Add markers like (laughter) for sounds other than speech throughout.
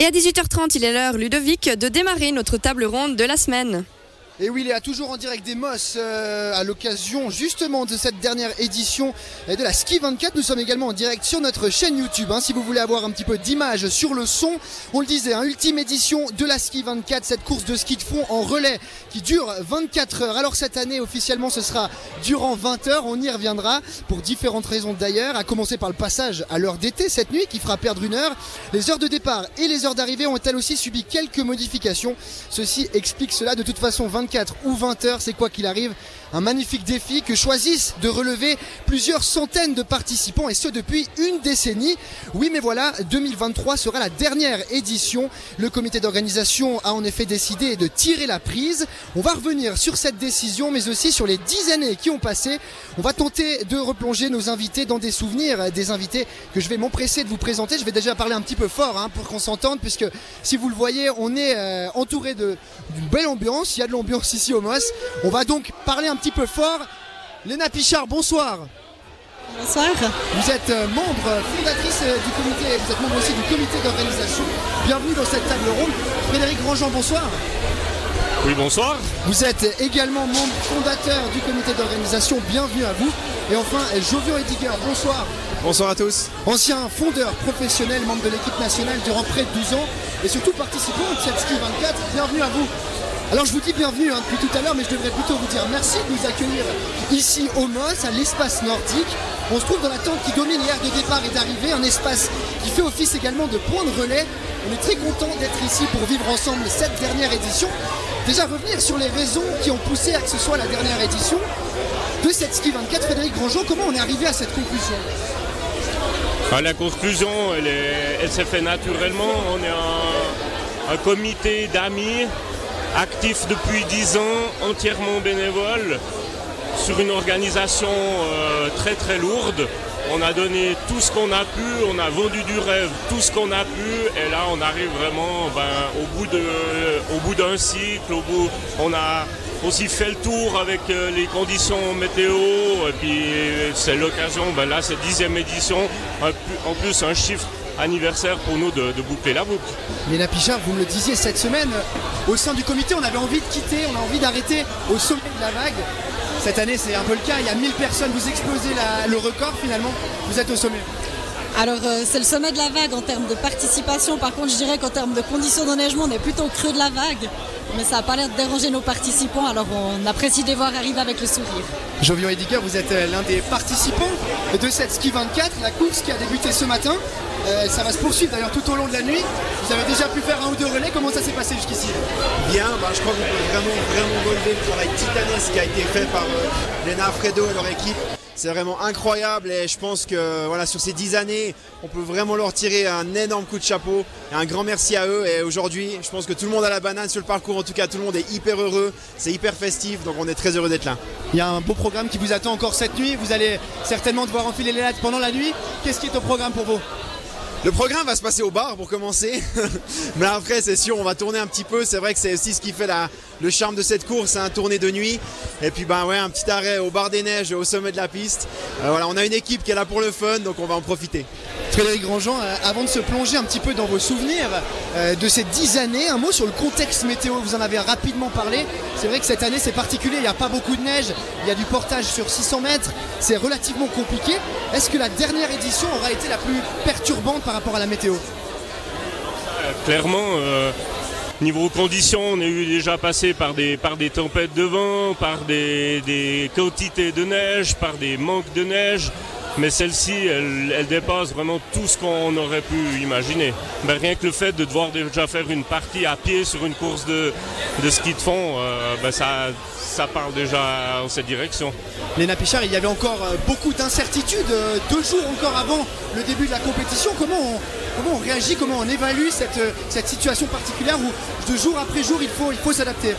Et à 18h30, il est l'heure, Ludovic, de démarrer notre table ronde de la semaine. Et oui, il est toujours en direct des Mosses euh, à l'occasion justement de cette dernière édition de la Ski 24. Nous sommes également en direct sur notre chaîne YouTube. Hein, si vous voulez avoir un petit peu d'image sur le son, on le disait, hein, ultime édition de la Ski 24, cette course de ski de fond en relais qui dure 24 heures. Alors cette année, officiellement, ce sera durant 20 heures. On y reviendra pour différentes raisons d'ailleurs, à commencer par le passage à l'heure d'été cette nuit qui fera perdre une heure. Les heures de départ et les heures d'arrivée ont elles aussi subi quelques modifications. Ceci explique cela. De toute façon, 24 ou 20 heures, c'est quoi qu'il arrive un magnifique défi que choisissent de relever plusieurs centaines de participants et ce depuis une décennie. Oui mais voilà, 2023 sera la dernière édition. Le comité d'organisation a en effet décidé de tirer la prise. On va revenir sur cette décision mais aussi sur les dix années qui ont passé. On va tenter de replonger nos invités dans des souvenirs des invités que je vais m'empresser de vous présenter. Je vais déjà parler un petit peu fort hein, pour qu'on s'entende puisque si vous le voyez on est euh, entouré d'une belle ambiance. Il y a de l'ambiance ici au MOS. On va donc parler un petit peu fort. Léna Pichard, bonsoir. Bonsoir. Vous êtes euh, membre fondatrice euh, du comité, vous êtes membre aussi du comité d'organisation. Bienvenue dans cette table ronde. Frédéric Grandjean, bonsoir. Oui, bonsoir. Vous êtes également membre fondateur du comité d'organisation. Bienvenue à vous. Et enfin, Jovian Ediger, bonsoir. Bonsoir à tous. Ancien fondeur professionnel, membre de l'équipe nationale durant près de 12 ans et surtout participant de cette Ski 24. Bienvenue à vous. Alors je vous dis bienvenue hein, depuis tout à l'heure, mais je devrais plutôt vous dire merci de nous accueillir ici au MOS, à l'espace nordique. On se trouve dans la tente qui domine l'air de départ et d'arrivée, un espace qui fait office également de point de relais. On est très content d'être ici pour vivre ensemble cette dernière édition. Déjà revenir sur les raisons qui ont poussé à que ce soit la dernière édition de cette Ski 24. Frédéric Grandjean, comment on est arrivé à cette conclusion? Ah, La conclusion, elle, s'est faite naturellement. On est un comité d'amis actif depuis 10 ans, entièrement bénévole, sur une organisation euh, très très lourde. On a donné tout ce qu'on a pu, on a vendu du rêve tout ce qu'on a pu, et là on arrive vraiment ben, au bout de, au bout d'un cycle, au bout, on a aussi fait le tour avec euh, les conditions météo, et puis c'est l'occasion, ben là c'est dixième édition, en plus un chiffre anniversaire pour nous de, boucler la boucle. Léna Pichard, vous me le disiez cette semaine, au sein du comité, on avait envie de quitter, on a envie d'arrêter au sommet de la vague. Cette année, c'est un peu le cas. Il y a 1000 personnes, vous explosez le record finalement. Vous êtes au sommet. Alors euh, c'est le sommet de la vague en termes de participation. Par contre, je dirais qu'en termes de conditions d'enneigement, on est plutôt au creux de la vague. Mais ça n'a pas l'air de déranger nos participants, alors on apprécie de les voir arriver avec le sourire. Jovian Ediger, vous êtes euh, l'un des participants de cette Ski 24, la course qui a débuté ce matin. Euh, ça va se poursuivre d'ailleurs tout au long de la nuit. Vous avez déjà pu faire un ou deux relais, comment ça s'est passé jusqu'ici? Bien, bah, je crois qu'on peut vraiment, vraiment relever le travail titanesque qui a été fait par euh, Lena Fredo et leur équipe. C'est vraiment incroyable et je pense que voilà, sur ces dix années, on peut vraiment leur tirer un énorme coup de chapeau. Et un grand merci à eux. Et aujourd'hui, je pense que tout le monde a la banane sur le parcours. En tout cas, tout le monde est hyper heureux. C'est hyper festif. Donc on est très heureux d'être là. Il y a un beau programme qui vous attend encore cette nuit. Vous allez certainement devoir enfiler les lattes pendant la nuit. Qu'est-ce qui est au programme pour vous? Le programme va se passer au bar pour commencer, (laughs) mais après c'est sûr on va tourner un petit peu. C'est vrai que c'est aussi ce qui fait le charme de cette course, un hein, tournée de nuit. Et puis ben ouais un petit arrêt au bar des neiges, au sommet de la piste. Euh, voilà, on a une équipe qui est là pour le fun, donc on va en profiter. Frédéric Grandjean, euh, avant de se plonger un petit peu dans vos souvenirs euh, de ces dix années, un mot sur le contexte météo. Vous en avez rapidement parlé. C'est vrai que cette année c'est particulier. Il n'y a pas beaucoup de neige, il y a du portage sur 600 mètres. C'est relativement compliqué. Est-ce que la dernière édition aura été la plus perturbante par rapport à la météo? Clairement, euh, niveau conditions, on est déjà passé par des, par des tempêtes de vent, par des, quantités de neige, par des manques de neige. Mais celle-ci, elle, dépasse vraiment tout ce qu'on aurait pu imaginer. Ben, rien que le fait de devoir déjà faire une partie à pied sur une course de, ski de fond, euh, ben, ça, ça parle déjà en cette direction. Léna Pichard, il y avait encore euh, beaucoup d'incertitudes euh, deux jours encore avant le début de la compétition. Comment on, réagit, comment on évalue cette, situation particulière où de jour après jour il faut s'adapter?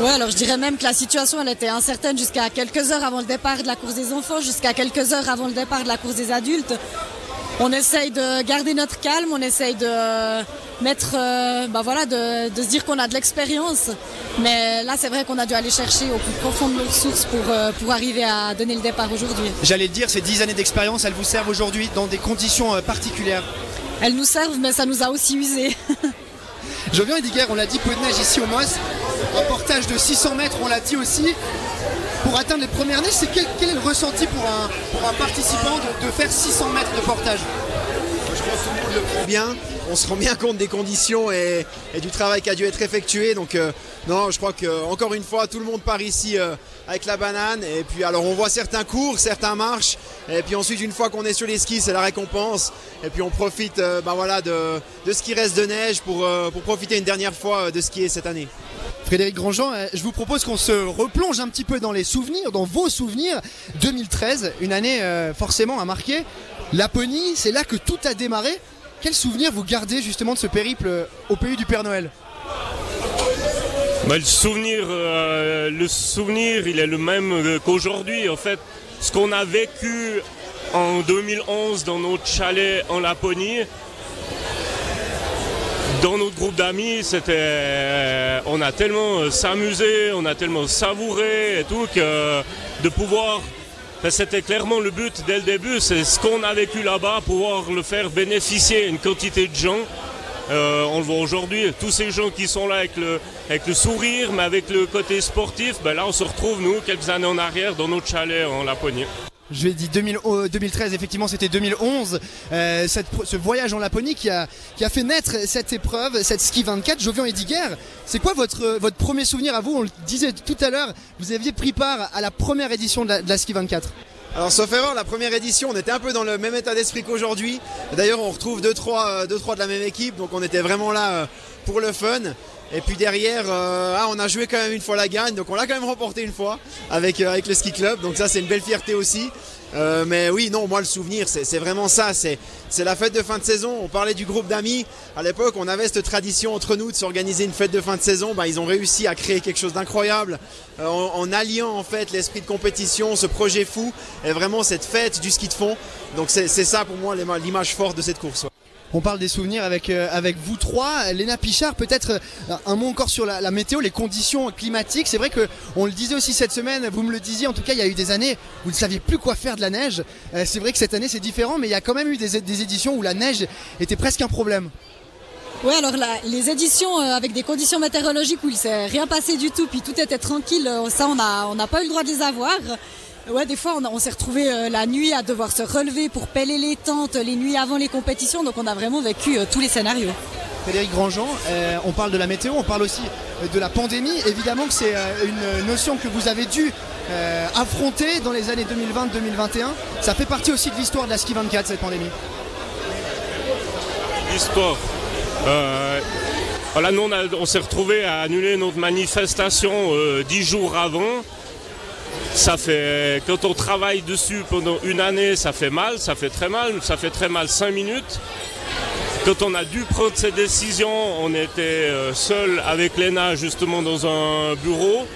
Ouais, alors je dirais même que la situation elle était incertaine jusqu'à quelques heures avant le départ de la course des enfants, jusqu'à quelques heures avant le départ de la course des adultes. On essaye de garder notre calme, on essaye de mettre, bah voilà, de, se dire qu'on a de l'expérience. Mais là, c'est vrai qu'on a dû aller chercher au plus profond de nos sources pour, pour arriver à donner le départ aujourd'hui. J'allais le dire, ces 10 années d'expérience, elles vous servent aujourd'hui dans des conditions particulières Elles nous servent, mais ça nous a aussi usé. (laughs) Jovian Ediger, on l'a dit, peu de neige ici au Moss. Un portage de 600 mètres, on l'a dit aussi. Pour atteindre les premières neiges, c'est quel, est le ressenti pour un, participant de, faire 600 mètres de portage? Je pense que tout le monde le prend bien. On se rend bien compte des conditions et, du travail qui a dû être effectué. Donc euh, non, je crois que encore une fois, tout le monde part ici euh, avec la banane. Et puis alors on voit certains cours, certains marchent. Et puis ensuite, une fois qu'on est sur les skis, c'est la récompense. Et puis on profite euh, ben voilà, de, ce qui reste de neige pour, pour profiter une dernière fois de skier cette année. Frédéric Grandjean, euh, je vous propose qu'on se replonge un petit peu dans les souvenirs, dans vos souvenirs. 2013, une année euh, forcément à marquer. Laponie, c'est là que tout a démarré. Quel souvenir vous gardez justement de ce périple euh, au pays du Père Noël? Bah, le, souvenir, le souvenir, il est le même qu'aujourd'hui. En fait, ce qu'on a vécu en 2011 dans notre chalet en Laponie, dans notre groupe d'amis, c'était, euh, on a tellement euh, s'amusé, on a tellement savouré et tout que de pouvoir, c'était clairement le but dès le début, c'est ce qu'on a vécu là-bas, pouvoir le faire bénéficier une quantité de gens. Euh, on le voit aujourd'hui, tous ces gens qui sont là avec le, avec le sourire, mais avec le côté sportif, ben là on se retrouve nous quelques années en arrière dans notre chalet en Laponie. Je l'ai dit 2013, effectivement c'était 2011. Euh, ce voyage en Laponie qui a, fait naître cette épreuve, cette ski 24. Jovian Ediger, c'est quoi votre, votre premier souvenir à vous? On le disait tout à l'heure, vous aviez pris part à la première édition de la, ski 24. Alors sauf erreur, la première édition, on était un peu dans le même état d'esprit qu'aujourd'hui. D'ailleurs, on retrouve 2-3 deux, trois de la même équipe, donc on était vraiment là euh, pour le fun. Et puis derrière, euh, ah, on a joué quand même une fois la gagne, donc on l'a quand même remporté une fois avec, euh, avec le ski club. Donc ça, c'est une belle fierté aussi. Euh, mais oui, non, moi le souvenir, c'est vraiment ça. C'est la fête de fin de saison. On parlait du groupe d'amis. À l'époque, on avait cette tradition entre nous de s'organiser une fête de fin de saison. Ben, ils ont réussi à créer quelque chose d'incroyable en, en, alliant en fait l'esprit de compétition, ce projet fou et vraiment cette fête du ski de fond. Donc c'est ça pour moi l'image forte de cette course on parle des souvenirs avec, euh, avec vous trois. Léna Pichard, peut-être euh, un mot encore sur la, météo, les conditions climatiques. C'est vrai que on le disait aussi cette semaine, vous me le disiez, en tout cas il y a eu des années où vous ne saviez plus quoi faire de la neige. Euh, c'est vrai que cette année c'est différent, mais il y a quand même eu des, éditions où la neige était presque un problème. Oui, alors les éditions avec des conditions météorologiques où il s'est rien passé du tout, puis tout était tranquille, ça on n'a pas eu le droit de les avoir. Ouais, des fois, on, s'est retrouvé euh, la nuit à devoir se relever pour peler les tentes les nuits avant les compétitions. Donc, on a vraiment vécu euh, tous les scénarios. Frédéric Grandjean, euh, on parle de la météo, on parle aussi de la pandémie. Évidemment que c'est une notion que vous avez dû affronter dans les années 2020-2021. Ça fait partie aussi de l'histoire de la Ski 24, cette pandémie. L'histoire. voilà, nous, on, on s'est retrouvé à annuler notre manifestation dix jours avant. Quand on travaille dessus pendant une année, ça fait mal, ça fait très mal, ça fait très mal cinq minutes. Quand on a dû prendre ces décisions, on était euh, seul avec Léna justement dans un bureau.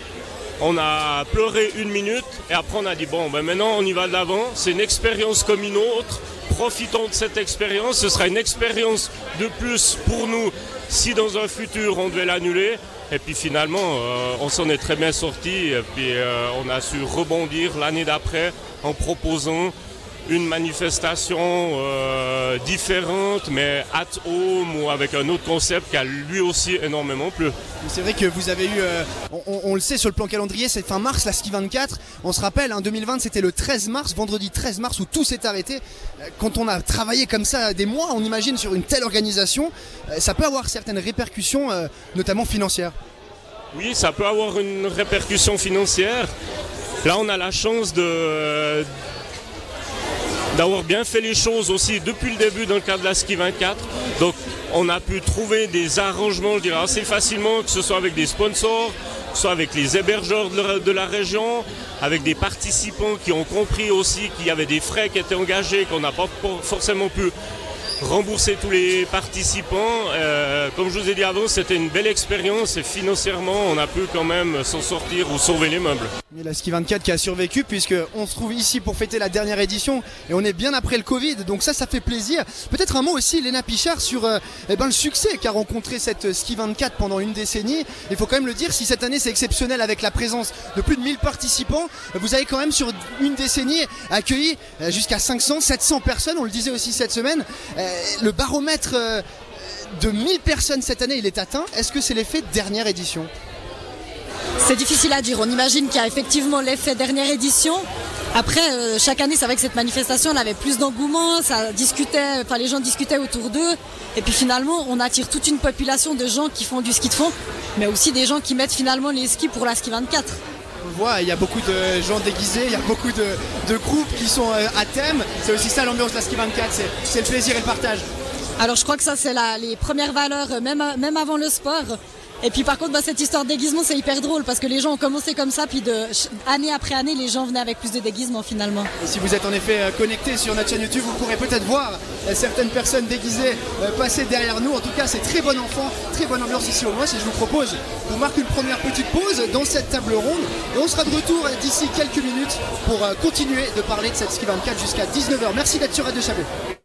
On a pleuré une minute et après on a dit bon ben maintenant on y va de l'avant, c'est une expérience comme une autre, profitons de cette expérience, ce sera une expérience de plus pour nous si dans un futur on devait l'annuler. Et puis finalement, euh, on s'en est très bien sorti. Et puis euh, on a su rebondir l'année d'après en proposant une manifestation euh, différente, mais at home ou avec un autre concept qui a lui aussi énormément plu. C'est vrai que vous avez eu, on, le sait sur le plan calendrier, c'est fin mars, la Ski 24. On se rappelle, en hein, 2020, c'était le 13 mars, vendredi 13 mars, où tout s'est arrêté. Quand on a travaillé comme ça des mois, on imagine sur une telle organisation, ça peut avoir certaines répercussions, notamment financières. Oui, ça peut avoir une répercussion financière. Là, on a la chance de d'avoir bien fait les choses aussi depuis le début dans le cadre de la Ski 24. Donc, on a pu trouver des arrangements, je dirais, assez facilement, que ce soit avec des sponsors, soit avec les hébergeurs de la région, avec des participants qui ont compris aussi qu'il y avait des frais qui étaient engagés, qu'on n'a pas forcément pu rembourser tous les participants. Euh, comme je vous ai dit avant, c'était une belle expérience et financièrement, on a pu quand même s'en sortir ou sauver les meubles. Et la Ski 24 qui a survécu puisque on se trouve ici pour fêter la dernière édition et on est bien après le Covid donc ça ça fait plaisir. Peut-être un mot aussi Léna Pichard sur euh, eh ben, le succès qu'a rencontré cette Ski 24 pendant une décennie. Il faut quand même le dire si cette année c'est exceptionnel avec la présence de plus de 1000 participants, vous avez quand même sur une décennie accueilli euh, jusqu'à 500 700 personnes, on le disait aussi cette semaine. Euh, le baromètre euh, de 1000 personnes cette année, il est atteint. Est-ce que c'est l'effet dernière édition? C'est difficile à dire. On imagine qu'il y a effectivement l'effet dernière édition. Après, euh, chaque année, c'est vrai que cette manifestation, avait plus d'engouement, ça discutait, enfin les gens discutaient autour d'eux. Et puis finalement, on attire toute une population de gens qui font du ski de fond, mais aussi des gens qui mettent finalement les skis pour la ski 24. On voit, il y a beaucoup de gens déguisés, il y a beaucoup de, de groupes qui sont euh, à thème. C'est aussi ça l'ambiance de la Ski 24, c'est- le plaisir et le partage. Alors je crois que ça, c'est les premières valeurs, euh, même, même avant le sport. Et puis par contre, bah, cette histoire de déguisement, c'est hyper drôle parce que les gens ont commencé comme ça, puis de année après année, les gens venaient avec plus de déguisements finalement. Si vous êtes en effet euh, connecté sur notre chaîne YouTube, vous pourrez peut-être voir euh, certaines personnes déguisées euh, passer derrière nous. En tout cas, c'est très bon enfant, très bonne ambiance ici au Mois. Et je vous propose, on marque une première petite pause dans cette table ronde. Et on sera de retour d'ici quelques minutes pour continuer de parler de cette Ski 24 jusqu'à 19h. Merci d'être sur Radio Chablais.